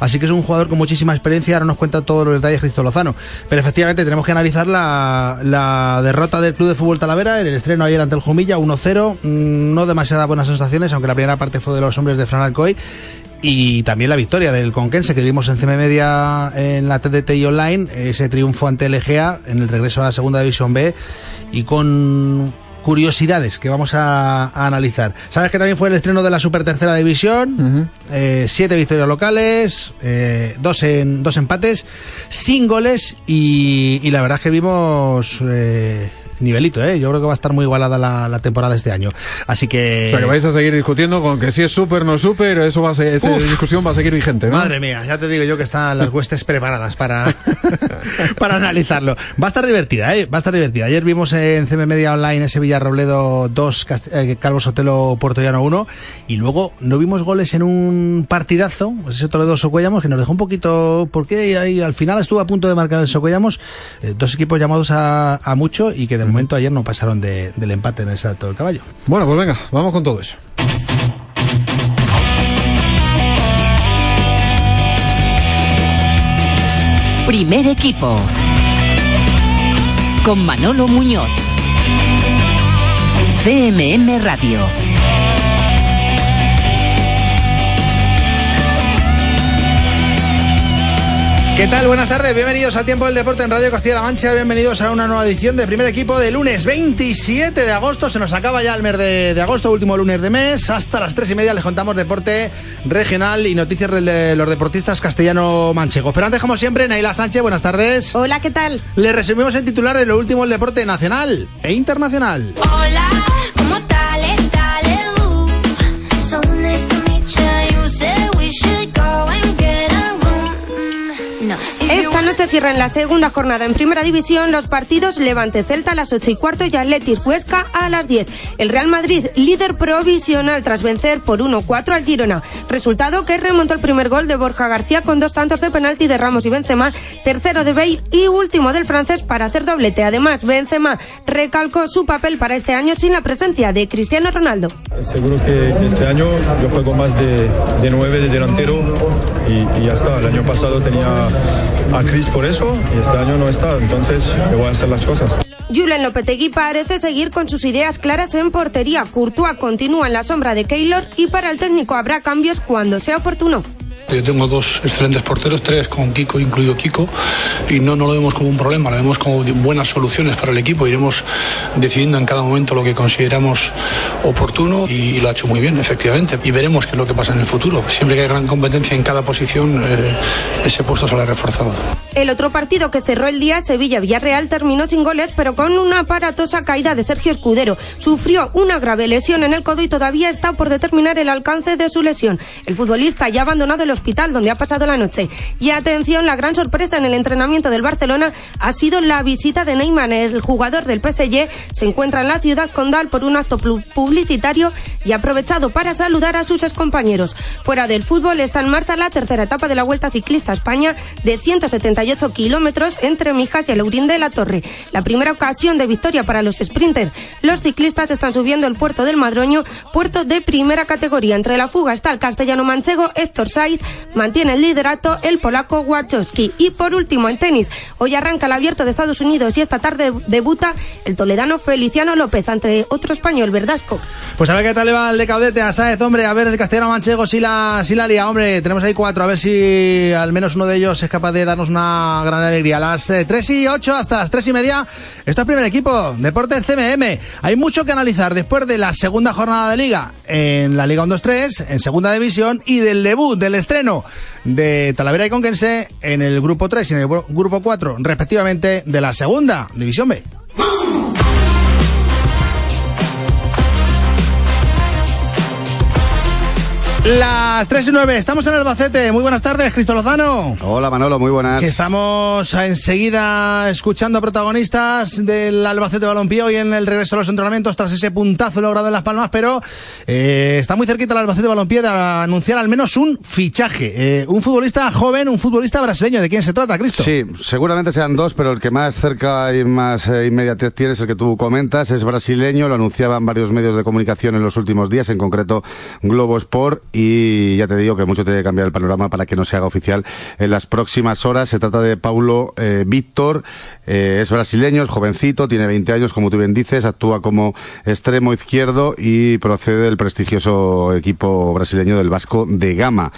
Así que es un jugador con muchísima experiencia. Ahora nos cuenta todos los detalles Cristo Lozano. Pero efectivamente tenemos que analizar la, derrota del Club de Fútbol Talavera, el estreno ayer ante el Jumilla, 1-0. Mm, no demasiadas buenas sensaciones, aunque la primera parte fue de los hombres de Fran Alcoy. Y también la victoria del Conquense que vimos en CM Media en la TDT y online, ese triunfo ante el Egea en el regreso a la segunda división B y con curiosidades que vamos a, a, analizar. Sabes que también fue el estreno de la Super Tercera División, uh -huh. eh, siete victorias locales, eh, dos, en, dos empates, sin goles y, y la verdad es que vimos... Eh, nivelito, ¿eh? Yo creo que va a estar muy igualada la, la, temporada este año. Así que... O sea, que vais a seguir discutiendo con que si es súper no súper, eso va a ser, esa Uf, discusión va a seguir vigente, ¿no? Madre mía, ya te digo yo que están las huestes preparadas para, para analizarlo. Va a estar divertida, ¿eh? Va a estar divertida. Ayer vimos en CM Media Online ese Villarrobledo 2, eh, Calvo Sotelo Puertollano 1, y luego no vimos goles en un partidazo, ese Toledo Socuellamos, que nos dejó un poquito, porque ahí al final estuvo a punto de marcar el Socuellamos, eh, dos equipos llamados a, a mucho y que de momento ayer no pasaron de, del empate en el salto del caballo. Bueno, pues venga, vamos con todo eso. Primer equipo. Con Manolo Muñoz. CMM Radio. ¿Qué tal? Buenas tardes, bienvenidos a Tiempo del Deporte en Radio Castilla-La Mancha, bienvenidos a una nueva edición de primer equipo de lunes 27 de agosto, se nos acaba ya el mes de, de agosto, último lunes de mes, hasta las tres y media les contamos deporte regional y noticias de los deportistas castellano-manchegos. Pero antes, como siempre, Naila Sánchez, buenas tardes. Hola, ¿qué tal? Le resumimos en titular en lo último el deporte nacional e internacional. Hola, noche cierran la segunda jornada en Primera División los partidos Levante Celta a las 8 y cuarto y Atletic Huesca a las 10. El Real Madrid, líder provisional tras vencer por 1-4 al Girona. Resultado que remontó el primer gol de Borja García con dos tantos de penalti de Ramos y Benzema, tercero de Bale y último del francés para hacer doblete. Además, Benzema recalcó su papel para este año sin la presencia de Cristiano Ronaldo. Seguro que, este año yo juego más de, de 9 de delantero y, ya está. El año pasado tenía a Cris por eso y este año no está, entonces le voy a hacer las cosas. Julen Lopetegui parece seguir con sus ideas claras en portería. Courtois continúa en la sombra de Keylor y para el técnico habrá cambios cuando sea oportuno. Yo tengo dos excelentes porteros, tres con Kiko, incluido Kiko, y no, no lo vemos como un problema, lo vemos como buenas soluciones para el equipo. Iremos decidiendo en cada momento lo que consideramos oportuno y, lo ha hecho muy bien, efectivamente. Y veremos qué es lo que pasa en el futuro. Siempre que hay gran competencia en cada posición, eh, ese puesto sale reforzado. El otro partido que cerró el día, Sevilla-Villarreal, terminó sin goles, pero con una aparatosa caída de Sergio Escudero. Sufrió una grave lesión en el codo y todavía está por determinar el alcance de su lesión. El futbolista ya ha abandonado el hospital donde ha pasado la noche. Y atención, la gran sorpresa en el entrenamiento del Barcelona ha sido la visita de Neymar. El jugador del PSG se encuentra en la ciudad condal por un acto publicitario y ha aprovechado para saludar a sus excompañeros. Fuera del fútbol está en marcha la tercera etapa de la Vuelta Ciclista a España de 178 kilómetros entre Mijas y Alaurín de la Torre. La primera ocasión de victoria para los sprinters. Los ciclistas están subiendo el puerto del Madroño, puerto de primera categoría. Entre la fuga está el castellano manchego Héctor Saiz, mantiene el liderato el polaco Wachowski. Y por último, en tenis, hoy arranca el abierto de Estados Unidos y esta tarde debuta el toledano Feliciano López ante otro español, Verdasco. Pues a ver qué tal le va el de Caudete a Saez, hombre, a ver el castellano manchego si la, si la lía, hombre, tenemos ahí cuatro, a ver si al menos uno de ellos es capaz de darnos una gran alegría. Las eh, 3 y 8 hasta las 3 y media, esto es primer equipo, Deportes CMM. Hay mucho que analizar después de la segunda jornada de liga en la Liga 1-2-3, en segunda división y del debut, del estreno de Talavera y Conquense en el grupo 3 y en el grupo 4, respectivamente, de la segunda división B. Las 3 y 9, estamos en Albacete. Muy buenas tardes, Cristo Lozano. Hola Manolo, muy buenas. Que estamos enseguida escuchando a protagonistas del Albacete Balompié hoy en el regreso a los entrenamientos tras ese puntazo logrado en Las Palmas, pero eh, está muy cerquita el Albacete Balompié de anunciar al menos un fichaje. Eh, un futbolista joven, un futbolista brasileño. ¿De quién se trata, Cristo? Sí, seguramente sean dos, pero el que más cerca y más eh, inmediatez tiene es el que tú comentas. Es brasileño, lo anunciaban varios medios de comunicación en los últimos días, en concreto Globo Sport y ya te digo que mucho tiene que cambiar el panorama para que no se haga oficial en las próximas horas. Se trata de Paulo eh, Víctor, eh, es brasileño, es jovencito, tiene 20 años, como tú bien dices, actúa como extremo izquierdo y procede del prestigioso equipo brasileño del Vasco de Gama.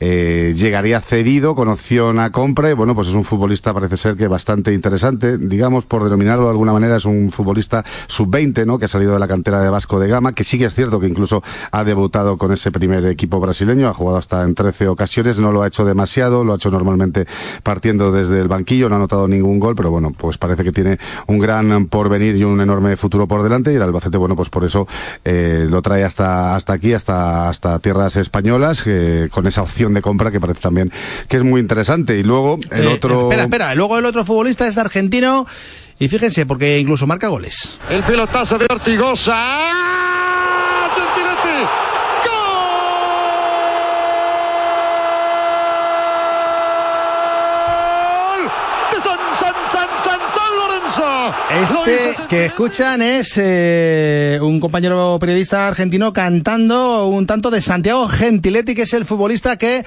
Eh, llegaría cedido con opción a compra y bueno, pues es un futbolista parece ser que bastante interesante, digamos por denominarlo de alguna manera, es un futbolista sub-20, ¿no? Que ha salido de la cantera de Vasco de Gama, que sí que es cierto que incluso ha debutado con ese primer equipo brasileño, ha jugado hasta en 13 ocasiones, no lo ha hecho demasiado, lo ha hecho normalmente partiendo desde el banquillo, no ha anotado ningún gol, pero bueno, pues parece que tiene un gran porvenir y un enorme futuro por delante y el Albacete, bueno, pues por eso eh, lo trae hasta, hasta aquí, hasta, hasta tierras españolas, eh, con esa opción de compra que parece también que es muy interesante. Y luego el Eh, otro... Espera, espera. Luego el otro futbolista es argentino. Y fíjense, porque incluso marca goles. El pelotazo de Ortigosa. ¡Ah! Gentiletti. ¡Gol! De San, San, San, San, San Lorenzo. Lo Este que escuchan es eh, un compañero periodista argentino cantando un tanto de Santiago Gentiletti, que es el futbolista que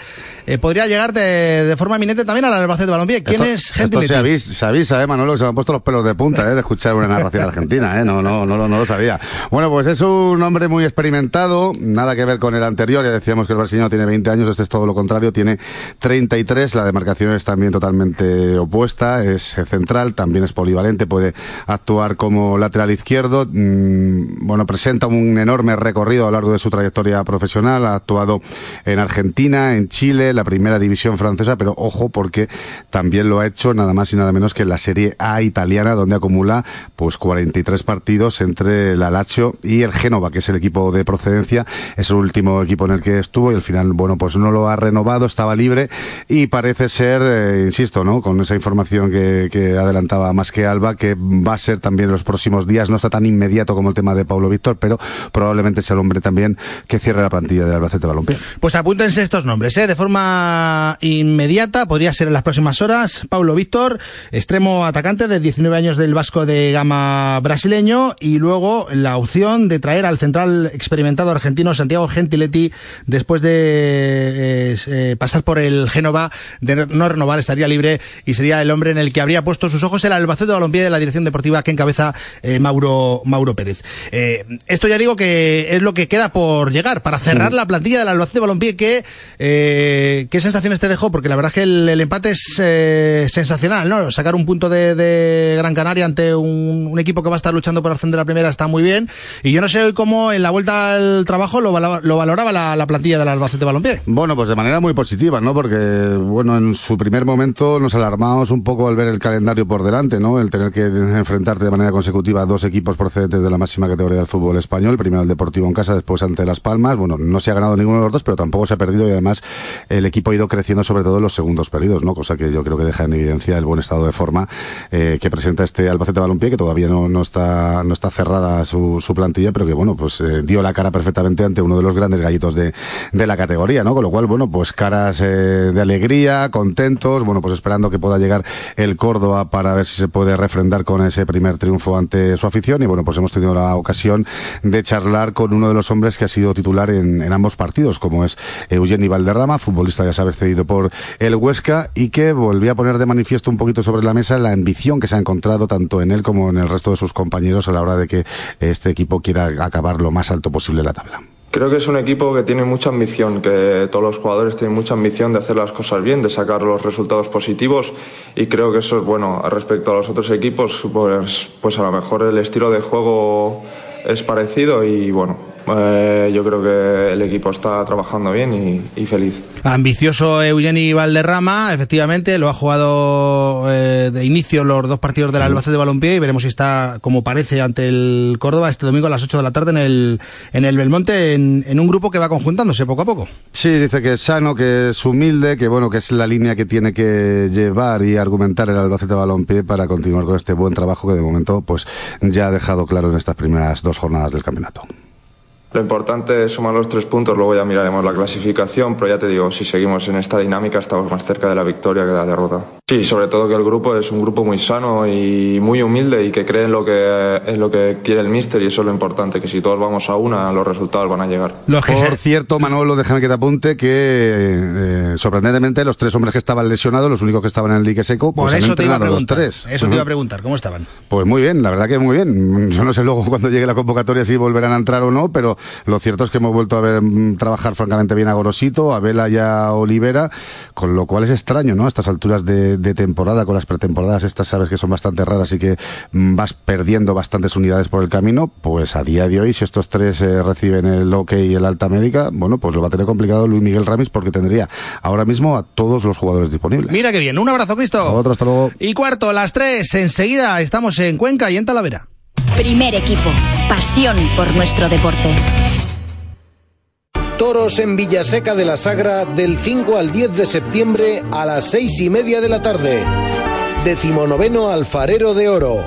eh, podría llegar de, de forma eminente también al Albacete Balompié. ¿Quién Esto- es Esto Gentiletti? se avisa, se avisa, eh, Manolo, que se me han puesto los pelos de punta, eh, de escuchar una narración argentina, eh, no, no, no, lo- no lo sabía. Bueno, pues es un hombre muy experimentado, nada que ver con el anterior, ya decíamos que el brasileño tiene 20 años, este es todo lo contrario, tiene 33, la demarcación es también totalmente opuesta, es eh, central, también es polivalente, puede actuar como lateral izquierdo, mm, bueno, presenta un enorme recorrido a lo largo de su trayectoria profesional, ha actuado en Argentina, en Chile, la primera división francesa, pero ojo porque también lo ha hecho nada más y nada menos que en la Serie A italiana, donde acumula pues 43 partidos entre la Lazio y el Génova, que es el equipo de procedencia, es el último equipo en el que estuvo y al final, bueno, pues no lo ha renovado, estaba libre y parece ser, eh, insisto, ¿no? Con esa información que, adelantaba más que Alba, que va a ser también en los próximos días, no está tan inmediato como el tema de Pablo Víctor, pero probablemente sea el hombre también que cierre la plantilla del Albacete Balompié. Pues apúntense estos nombres, ¿eh? de forma inmediata, podría ser en las próximas horas. Paulo Víctor, extremo atacante de 19 años del Vasco de Gama brasileño, y luego la opción de traer al central experimentado argentino Santiago Gentiletti después de eh, eh, pasar por el Génova, de no renovar, estaría libre y sería el hombre en el que habría puesto sus ojos el Albacete Balompié de la dirección deportiva que encabeza eh, Mauro, Mauro Pérez. Eh, esto ya digo que es lo que queda por llegar para cerrar la plantilla del Albacete Balompié que eh, qué sensaciones te dejó porque la verdad es que el, el empate es sensacional no sacar un punto de, de Gran Canaria ante un, un equipo que va a estar luchando por ascender a la primera está muy bien y yo no sé hoy cómo en la vuelta al trabajo lo, lo valoraba la, la plantilla del Albacete Balompié Bueno, pues de manera muy positiva, ¿no? Porque, bueno, en su primer momento nos alarmamos un poco al ver el calendario por delante, ¿no? El tener que enfrentarte de manera consecutiva a dos equipos procedentes de la máxima categoría del fútbol español, primero el Deportivo en casa, después ante Las Palmas. Bueno, no se ha ganado ninguno de los dos, pero tampoco se ha perdido y además el equipo ha ido creciendo sobre todo en los segundos periodos, ¿no? Cosa que yo creo que deja en evidencia el buen estado de forma eh, que presenta este Albacete Balompié, que todavía no, no está no está cerrada su, su plantilla, pero que, bueno, pues eh, dio la cara perfectamente ante uno de los grandes gallitos de, de la categoría, ¿no? Con lo cual, bueno, pues caras eh, de alegría, contentos, bueno, pues esperando que pueda llegar el Córdoba para ver si se puede refrendar con ese primer triunfo ante su afición y bueno, pues hemos tenido la ocasión de charlar con uno de los hombres que ha sido titular en, ambos partidos, como es Eugeni Valderrama, futbolista ya sabes cedido por el Huesca y que volvía a poner de manifiesto un poquito sobre la mesa la ambición que se ha encontrado tanto en él como en el resto de sus compañeros a la hora de que este equipo quiera acabar lo más alto posible la tabla. Creo que es un equipo que tiene mucha ambición, que todos los jugadores tienen mucha ambición de hacer las cosas bien, de sacar los resultados positivos y creo que eso es bueno. Respecto a los otros equipos, pues, pues a lo mejor el estilo de juego es parecido y bueno, Eh, yo creo que el equipo está trabajando bien y, y feliz. Ambicioso Eugeni Valderrama, efectivamente, lo ha jugado eh, de inicio los dos partidos del Albacete de Balompié y veremos si está, como parece, ante el Córdoba este domingo a las 8 de la tarde en el, en el Belmonte, en, en un grupo que va conjuntándose poco a poco. Sí, dice que es sano, que es humilde, que bueno, que es la línea que tiene que llevar y argumentar el Albacete Balompié para continuar con este buen trabajo que de momento pues ya ha dejado claro en estas primeras dos jornadas del campeonato. Lo importante es sumar los tres puntos, luego ya miraremos la clasificación, pero ya te digo, si seguimos en esta dinámica estamos más cerca de la victoria que de la derrota. Sí, sobre todo que el grupo es un grupo muy sano y muy humilde y que cree en lo que, en lo que quiere el míster y eso es lo importante, que si todos vamos a una, los resultados van a llegar. Por cierto, Manolo, déjame que te apunte que eh, sorprendentemente los tres hombres que estaban lesionados, los únicos que estaban en el dique seco, pues Por han eso te iba a los preguntar. tres. Eso te iba a preguntar, ¿cómo estaban? Pues muy bien, la verdad que muy bien. Yo no sé luego cuando llegue la convocatoria si volverán a entrar o no, pero lo cierto es que hemos vuelto a ver mm, trabajar francamente bien a Gorosito, a Vela y a Olivera, con lo cual es extraño, ¿no? A estas alturas de, de temporada, con las pretemporadas, estas sabes que son bastante raras y que mm, vas perdiendo bastantes unidades por el camino, pues a día de hoy, si estos tres eh, reciben el OK y el alta médica, bueno, pues lo va a tener complicado Luis Miguel Ramis porque tendría ahora mismo a todos los jugadores disponibles. Mira qué bien, un abrazo, Cristo. Otro, hasta luego. Y cuarto, las tres, enseguida estamos en Cuenca y en Talavera. Primer equipo. Pasión por nuestro deporte. Toros en Villaseca de la Sagra del 5 al 10 de septiembre a las seis y media de la tarde. Decimonoveno Alfarero de Oro.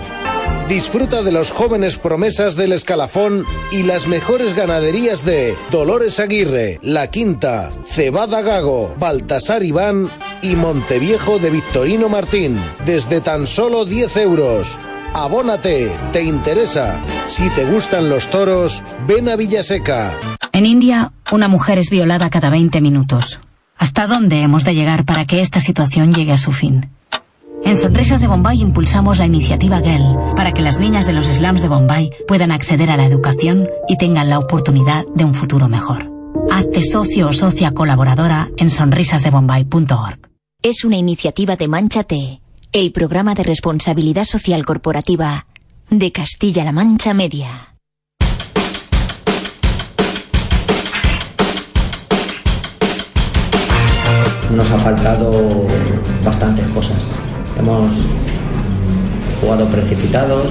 Disfruta de los jóvenes promesas del escalafón y las mejores ganaderías de Dolores Aguirre, La Quinta, Cebada Gago, Baltasar Iván y Monteviejo de Victorino Martín. Desde tan solo 10 euros. Abónate, te interesa. Si te gustan los toros, ven a Villaseca. En India, una mujer es violada cada 20 minutos. ¿Hasta dónde hemos de llegar para que esta situación llegue a su fin? En Sonrisas de Bombay impulsamos la iniciativa GEL para que las niñas de los slums de Bombay puedan acceder a la educación y tengan la oportunidad de un futuro mejor. Hazte socio o socia colaboradora en sonrisasdebombay.org. Es una iniciativa de Manchate, el programa de responsabilidad social corporativa de Castilla-La Mancha Media. Nos ha faltado bastantes cosas. Hemos jugado precipitados,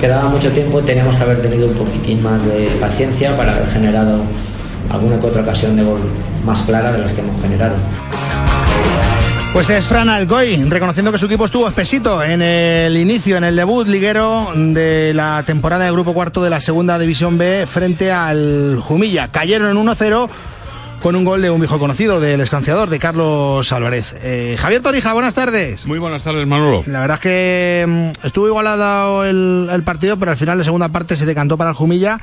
quedaba mucho tiempo teníamos que haber tenido un poquitín más de paciencia para haber generado alguna que otra ocasión de gol más clara de las que hemos generado. Pues es Fran Alcoy, reconociendo que su equipo estuvo espesito en el inicio, en el debut liguero de la temporada del Grupo Cuarto de la Segunda División B frente al Jumilla. Cayeron en 1-0 con un gol de un viejo conocido, del escanciador, de Carlos Álvarez. Eh, Javier Torija, buenas tardes. Muy buenas tardes, Manolo. La verdad es que mm, estuvo igualado el, el partido, pero al final de segunda parte se decantó para el Jumilla.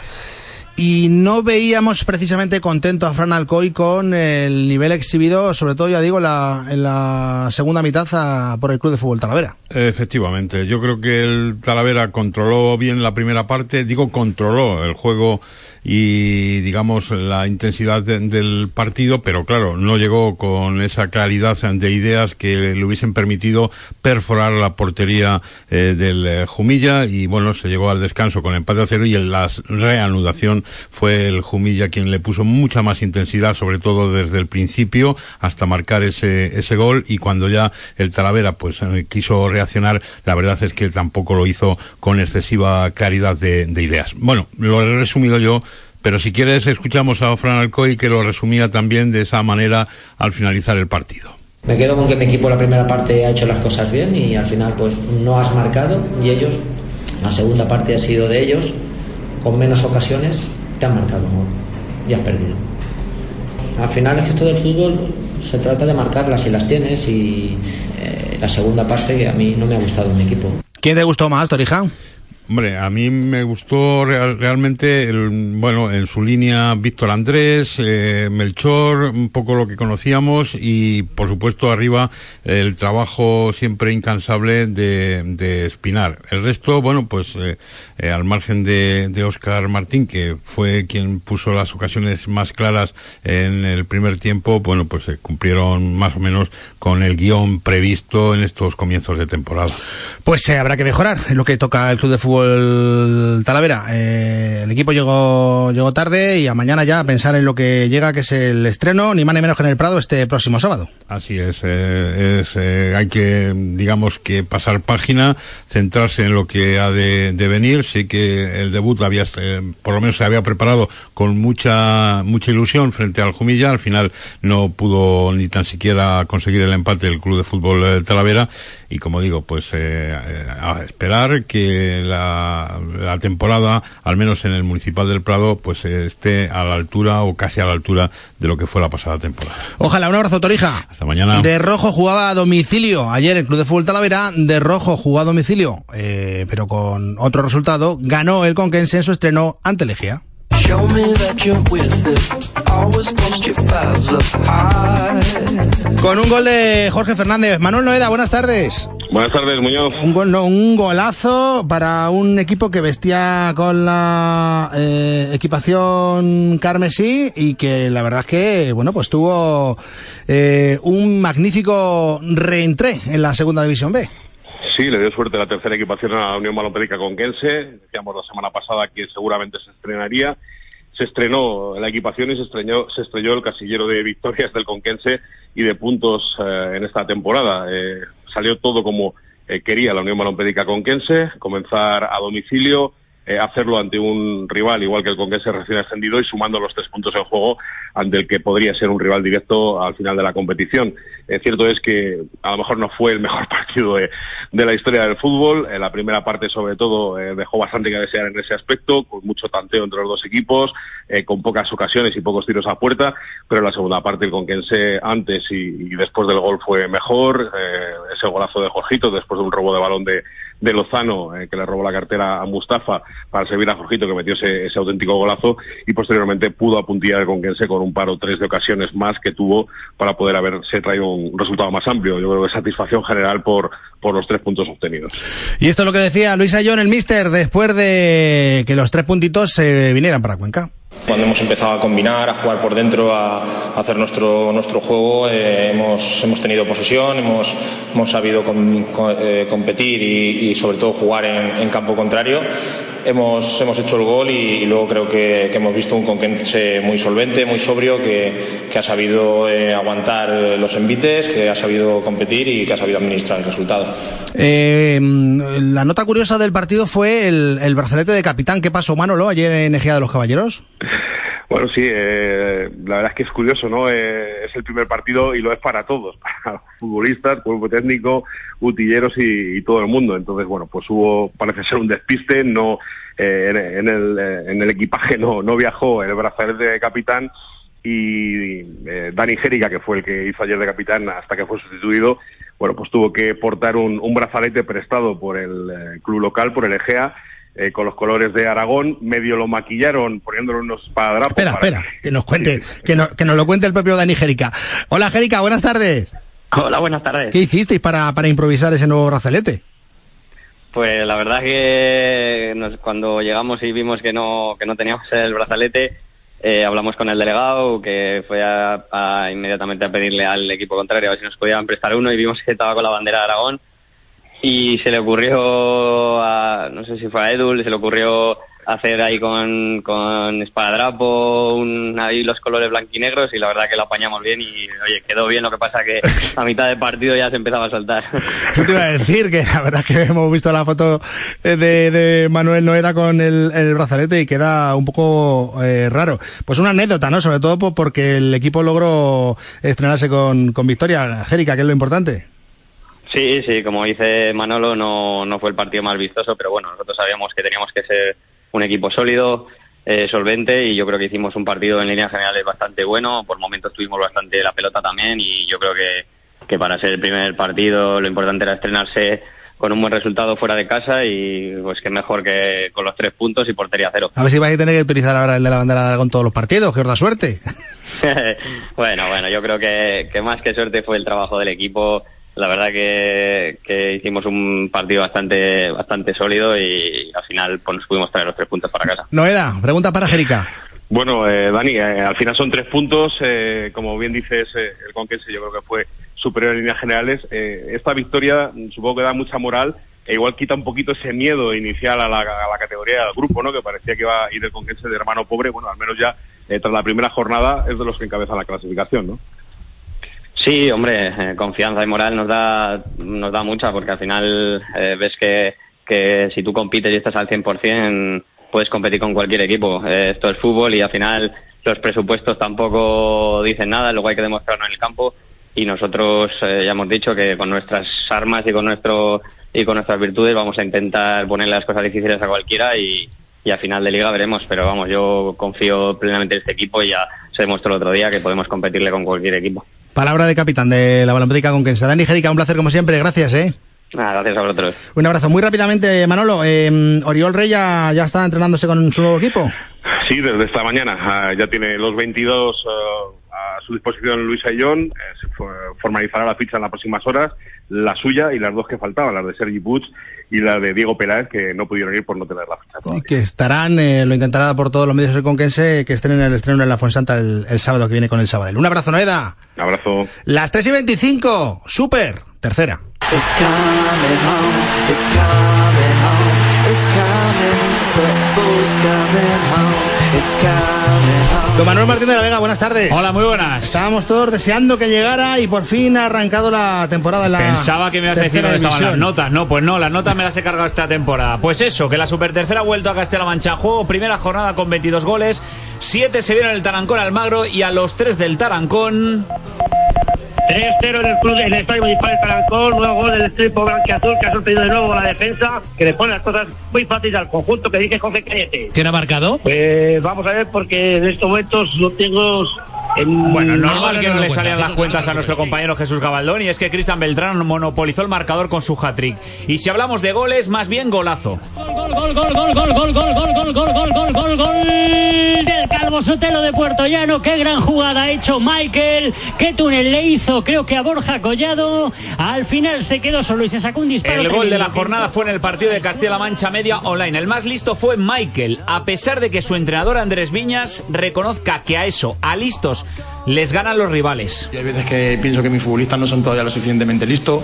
Y no veíamos precisamente contento a Fran Alcoy con el nivel exhibido, sobre todo, ya digo, la, en la segunda mitad a- por el Club de Fútbol Talavera. Efectivamente, yo creo que el Talavera controló bien la primera parte, digo controló el juego y digamos la intensidad de- del partido, pero claro, no llegó con esa claridad de ideas que le hubiesen permitido perforar la portería eh, del eh, Jumilla y bueno, se llegó al descanso con empate a cero y en la reanudación fue el Jumilla quien le puso mucha más intensidad, sobre todo desde el principio hasta marcar ese, ese gol y cuando ya el Talavera pues eh, quiso reaccionar, la verdad es que tampoco lo hizo con excesiva claridad de, de ideas. Bueno, lo he resumido yo, pero si quieres escuchamos a Fran Alcoy que lo resumía también de esa manera al finalizar el partido. Me quedo con que mi equipo la primera parte ha hecho las cosas bien y al final pues no has marcado y ellos, la segunda parte ha sido de ellos, con menos ocasiones, te han marcado un gol y has perdido. Al final es que esto del fútbol se trata de marcarlas si las tienes y eh, la segunda parte que a mí no me ha gustado mi equipo. ¿Quién te gustó más, Torija? Hombre, a mí me gustó real- realmente, el, bueno, en su línea Víctor Andrés, eh, Melchor, un poco lo que conocíamos y, por supuesto, arriba el trabajo siempre incansable de, Espinar. El resto, bueno, pues eh, eh, al margen de, de Óscar Martín, que fue quien puso las ocasiones más claras en el primer tiempo, bueno, pues se cumplieron más o menos con el guion previsto en estos comienzos de temporada. Pues habrá que mejorar en lo que toca el Club de Fútbol Fútbol Talavera. Eh, el equipo llegó, llegó tarde y a mañana ya a pensar en lo que llega, que es el estreno, ni más ni menos que en el Prado este próximo sábado. Así es, eh, es eh, hay que, digamos que pasar página, centrarse en lo que ha de, venir. Sí que el debut había, por lo menos se había preparado con mucha, mucha ilusión frente al Jumilla. Al final no pudo ni tan siquiera conseguir el empate del Club de Fútbol Talavera y como digo, pues a esperar que la, la, temporada, al menos en el Municipal del Prado, pues eh, esté a la altura o casi a la altura de lo que fue la pasada temporada. Ojalá, un abrazo, Torija. Hasta mañana. De rojo jugaba a domicilio. Ayer el Club de Fútbol Talavera, de rojo jugó a domicilio, eh, pero con otro resultado, ganó el Conquense en su estreno ante Legia. Con un gol de Jorge Fernández. Manuel Noeda, buenas tardes. Buenas tardes, Muñoz. Un, gol, no, un golazo para un equipo que vestía con la eh, equipación carmesí y que la verdad es que, bueno, pues tuvo eh, un magnífico reentré en la segunda división B. Sí, le dio suerte la tercera equipación a la Unión Malopédica Conquense. Decíamos la semana pasada que seguramente se estrenaría. Se estrenó la equipación y se estrenó, se estrelló el casillero de victorias del Conquense y de puntos eh, en esta temporada. Eh, salió todo como eh, quería la Unión Malopédica Conquense, comenzar a domicilio, eh, hacerlo ante un rival igual que el Conquense recién ascendido y sumando los tres puntos en juego ante el que podría ser un rival directo al final de la competición. Cierto es que a lo mejor no fue el mejor partido de, de la historia del fútbol. En la primera parte, sobre todo, eh, dejó bastante que desear en ese aspecto, con mucho tanteo entre los dos equipos, eh, con pocas ocasiones y pocos tiros a puerta, pero en la segunda parte el Conquense antes y, después del gol fue mejor. ese golazo de Jorgito después de un robo de balón de, de Lozano, eh, que le robó la cartera a Mustafa para servir a Jorgito, que metió ese, ese auténtico golazo, y posteriormente pudo apuntillar el Conquense con un par o tres de ocasiones más que tuvo para poder haberse traído un resultado más amplio. Yo creo que satisfacción general por, por los tres puntos obtenidos. Y esto es lo que decía Luis Ayón, el míster, después de que los tres puntitos se vinieran para Cuenca. Cuando hemos empezado a combinar, a jugar por dentro, a, a hacer nuestro, nuestro juego, eh, hemos, hemos tenido posesión, hemos, hemos sabido com, com, eh, competir y, y, sobre todo jugar en, en campo contrario. Hemos, hemos, hecho el gol y, luego creo que, hemos visto un Conquense muy solvente, muy sobrio, que, ha sabido eh, aguantar los envites, que ha sabido competir y que ha sabido administrar el resultado. Eh, la nota curiosa del partido fue el, el brazalete de capitán que pasó Manolo ayer en Ejea de los Caballeros. Bueno, sí, eh, la verdad es que es curioso, ¿no? Eh, es el primer partido y lo es para todos, para futbolistas, cuerpo técnico, utilleros y, todo el mundo. Entonces, bueno, pues hubo, parece ser un despiste, no, eh, en, el, en el equipaje no, no viajó el brazalete de capitán y eh, Dani Jerica, que fue el que hizo ayer de capitán hasta que fue sustituido, bueno, pues tuvo que portar un, un brazalete prestado por el eh, club local, por el Egea, eh, con los colores de Aragón, medio lo maquillaron poniéndole unos paradrapos. Espera, para espera, que, que nos cuente, sí. que, no, que nos lo cuente el propio Dani Jerica. Hola Jerica, buenas tardes. Hola, buenas tardes. ¿Qué hicisteis para, para improvisar ese nuevo brazalete? Pues la verdad que nos, cuando llegamos y vimos que no, que no teníamos el brazalete, eh, hablamos con el delegado, que fue a, a, inmediatamente a pedirle al equipo contrario a ver si nos podían prestar uno y vimos que estaba con la bandera de Aragón y se le ocurrió a, no sé si fue a Edul, se le ocurrió hacer ahí con, con espadadrapo un, ahí los colores blanquinegros y la verdad que lo apañamos bien y oye, quedó bien, lo que pasa que a mitad de partido ya se empezaba a saltar. Yo te iba a decir que la verdad que hemos visto la foto de, de Manuel Noeda con el, brazalete y queda un poco eh, raro. Pues una anécdota, ¿no? Sobre todo porque el equipo logró estrenarse con, con victoria. Jérica, que es lo importante. Sí, sí, como dice Manolo, no, no fue el partido más vistoso, pero bueno, nosotros sabíamos que teníamos que ser un equipo sólido, eh, solvente y yo creo que hicimos un partido en líneas generales bastante bueno. Por momentos tuvimos bastante la pelota también y yo creo que, que para ser el primer partido lo importante era estrenarse con un buen resultado fuera de casa y pues que mejor que con los tres puntos y portería cero. A ver si vais a tener que utilizar ahora el de la bandera de Aragón todos los partidos, que os da suerte. bueno, bueno, yo creo que, que más que suerte fue el trabajo del equipo la verdad que, que, hicimos un partido bastante bastante sólido y al final pues, nos pudimos traer los tres puntos para casa. Noeda, pregunta para Jerica. Bueno, eh, Dani, eh, al final son tres puntos. Eh, como bien dices, eh, el Conquense yo creo que fue superior en líneas generales. esta victoria supongo que da mucha moral, e igual quita un poquito ese miedo inicial a la, a la categoría del grupo, ¿no? Que parecía que iba a ir el Conquense de hermano pobre, bueno, al menos ya eh, tras la primera jornada es de los que encabezan la clasificación, ¿no? Sí, hombre, eh, confianza y moral nos da, nos da mucha, porque al final eh, ves que, que si tú compites y estás al 100%, puedes competir con cualquier equipo. Eh, esto es fútbol y al final los presupuestos tampoco dicen nada, luego hay que demostrarlo en el campo y nosotros ya hemos dicho que con nuestras armas y con nuestro y con nuestras virtudes vamos a intentar poner las cosas difíciles a cualquiera y, y al final de liga veremos, pero vamos, yo confío plenamente en este equipo y ya se demostró el otro día que podemos competirle con cualquier equipo. Palabra de capitán de la Balompédica con Kensa. Dani Jerica, un placer como siempre, gracias, ¿eh? Nada, gracias a vosotros. Un abrazo. Muy rápidamente, Manolo, eh, Oriol Rey ya, ya está entrenándose con su nuevo equipo. Sí, desde esta mañana. Ah, ya tiene los 22 ah, a su disposición Luis Ayllón. Eh, se fo- formalizará la ficha en las próximas horas, la suya y las dos que faltaban, las de Sergi Puig y la de Diego Peláez, que no pudieron ir por no tener la ficha todavía. Y que estarán, eh, lo intentará por todos los medios el conquense, que estén en el estreno en la Fuensanta el, el sábado que viene con el Sabadell. Un abrazo, Noeda. Un abrazo. Las 3 y 25, super, tercera. It's Don Manuel Martín de la Vega, buenas tardes. Hola, muy buenas. Estábamos todos deseando que llegara y por fin ha arrancado la temporada en la Pensaba que me ibas a decir dónde estaban las notas. No, pues no, las notas me las he cargado esta temporada. Pues eso, que la Super Tercera ha vuelto a Castilla-La Mancha juego. Primera jornada con 22 goles. 7 se vieron en el Tarancón Almagro y a los 3 del Tarancón. 3-0 en el club en el estadio municipal de Tarancón, nuevo gol del equipo blanquiazul que ha sorprendido de nuevo a la defensa, que le pone las cosas muy fáciles al conjunto que dice Jorge Cañete. ¿Quién ha marcado? Pues vamos a ver porque en estos momentos no tengo en... Bueno, normal que no le salían las cuentas a nuestro compañero Jesús Gabaldón y es que Cristian Beltrán monopolizó el marcador con su hat-trick. Y si hablamos de goles, más bien golazo. Gol, gol, gol, gol, gol, gol, gol, gol, gol, gol, gol, gol, gol, gol del Calvo Sotelo de Puerto Llano. Qué gran jugada ha hecho Michael. Qué túnel le hizo, creo que a Borja Collado. Al final se quedó solo y se sacó un disparo. El gol de la jornada fue en el partido de Castilla-La Mancha Media Online. El más listo fue Michael, a pesar de que su entrenador Andrés Viñas reconozca que a eso, a listos, les ganan los rivales. Y hay veces que pienso que mis futbolistas no son todavía lo suficientemente listos.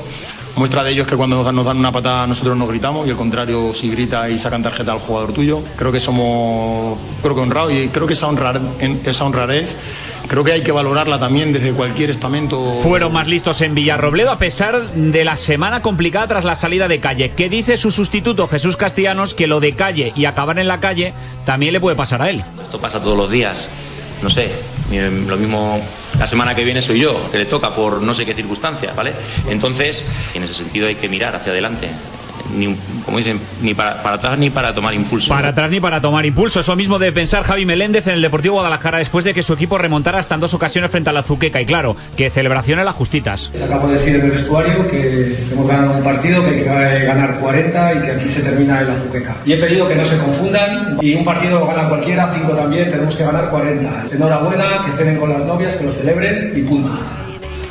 Muestra de ello es que cuando nos dan- una patada nosotros nos gritamos y el contrario si grita y sacan tarjeta al jugador tuyo. Creo que somos creo que honrados y creo que esa, honrar, esa honradez creo que hay que valorarla también desde cualquier estamento. Fueron más listos en Villarrobledo a pesar de la semana complicada tras la salida de calle. ¿Qué dice su sustituto Jesús Castellanos? Que lo de calle y acabar en la calle también le puede pasar a él. Esto pasa todos los días. No sé, lo mismo la semana que viene soy yo, que le toca por no sé qué circunstancias, ¿vale? Entonces, en ese sentido hay que mirar hacia adelante. Ni, un- como dicen, ni para, para atrás ni para tomar impulso. Para atrás ni para tomar impulso. Eso mismo de pensar Javi Meléndez en el Deportivo Guadalajara después de que su equipo remontara hasta en dos ocasiones frente a la Zuqueca. Y claro, que celebraciones las justitas. Se acabo de decir en el vestuario que hemos ganado un partido, que hay que ganar 40 y que aquí se termina en la Zuqueca. Y he pedido que no se confundan y un partido gana cualquiera, cinco también, tenemos que ganar 40. Enhorabuena, que cenen con las novias, que lo celebren y punto.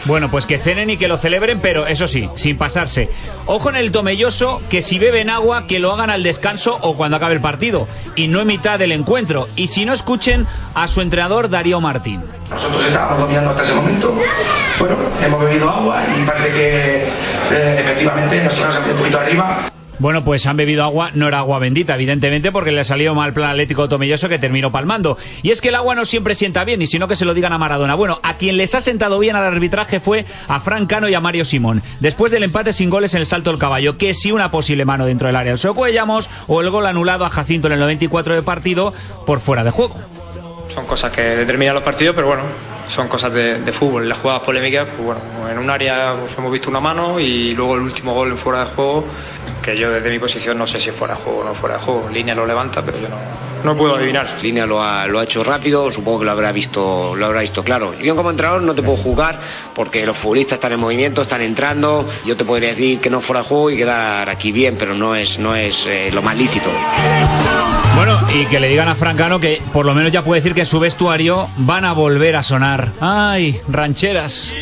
Bueno, pues que cenen y que lo celebren, pero eso sí, sin pasarse. Ojo en el tomelloso, que si beben agua, que lo hagan al descanso o cuando acabe el partido, y no en mitad del encuentro. Y si no, escuchen a su entrenador Darío Martín. Nosotros estábamos dominando hasta ese momento. Bueno, hemos bebido agua y parece que eh, efectivamente nos hemos un poquito arriba. Bueno, pues han bebido agua, no era agua bendita, evidentemente, porque le salió mal plan Atlético Tomelloso que terminó palmando. Y es que el agua no siempre sienta bien, y sino que se lo digan a Maradona. Bueno, a quien les ha sentado bien al arbitraje fue a Fran Cano y a Mario Simón. Después del empate sin goles en el salto del caballo, que si una posible mano dentro del área del Socuellamos, o el gol anulado a Jacinto en el 94 de partido por fuera de juego. Son cosas que determinan los partidos, pero bueno, son cosas de, de fútbol. Las jugadas polémicas, pues bueno, en un área pues, hemos visto una mano y luego el último gol en fuera de juego, que yo desde mi posición no sé si fuera juego o no fuera de juego. Línea lo levanta, pero yo no, no puedo adivinar. Línea lo ha, lo ha hecho rápido, supongo que lo habrá visto, lo habrá visto claro. Yo como entrenador no te puedo jugar porque los futbolistas están en movimiento, están entrando. Yo te podría decir que no fuera juego y quedar aquí bien, pero no es, no es eh, lo más lícito. Bueno, y que le digan a Francano que por lo menos ya puede decir que en su vestuario van a volver a sonar. ¡Ay, rancheras!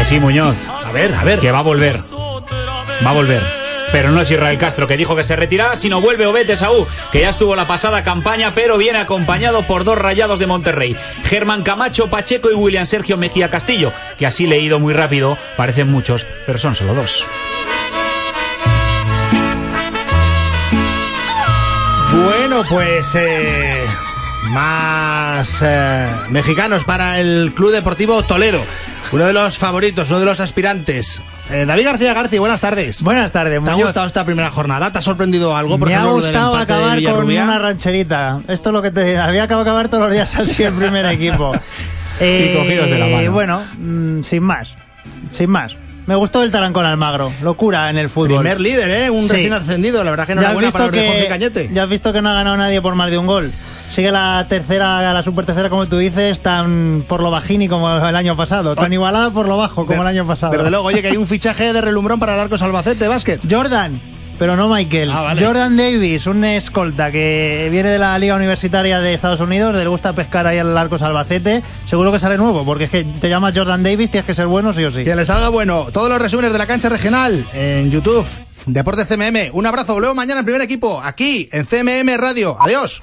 Que sí, Muñoz. A ver, a ver. Que va a volver. Va a volver. Pero no es Israel Castro que dijo que se retiraba, sino vuelve Obete Saúl, que ya estuvo la pasada campaña, pero viene acompañado por dos rayados de Monterrey, Germán Camacho Pacheco y William Sergio Mejía Castillo, que así leído muy rápido, parecen muchos, pero son solo dos. Bueno, pues eh, más eh, mexicanos para el Club Deportivo Toledo. Uno de los favoritos, uno de los aspirantes. Eh, David García García, buenas tardes. Buenas tardes, ¿Te ha Muñoz. gustado esta primera jornada? ¿Te ha sorprendido algo? Por Me ha ejemplo, lo del gustado acabar con una rancherita. Esto es lo que te había acabado de acabar todos los días así el primer equipo. Eh, Y cogidos de la mano. Bueno, mm, sin más. Sin más. Me gustó el Tarancón Almagro. Locura en el fútbol. Primer líder, ¿eh? Un Sí. recién ascendido. La verdad que Ya has para los visto de que Cañete. ya has visto que no ha ganado nadie por más de un gol. Sigue la tercera, la super tercera, como tú dices, tan por lo bajini como el año pasado, tan igualada por lo bajo como el año pasado. Pero de luego, oye, que hay un fichaje de relumbrón para el Arcos Albacete, básquet. Jordan, pero no Michael. Ah, vale. Jordan Davis, un escolta que viene de la Liga Universitaria de Estados Unidos, le gusta pescar ahí al Arcos Albacete. Seguro que sale nuevo, porque es que te llamas Jordan Davis, tienes que ser bueno sí o sí. Que le salga bueno. Todos los resúmenes de la cancha regional en YouTube. Deportes CMM. Un abrazo. Volvemos mañana en primer equipo. Aquí en CMM Radio. Adiós.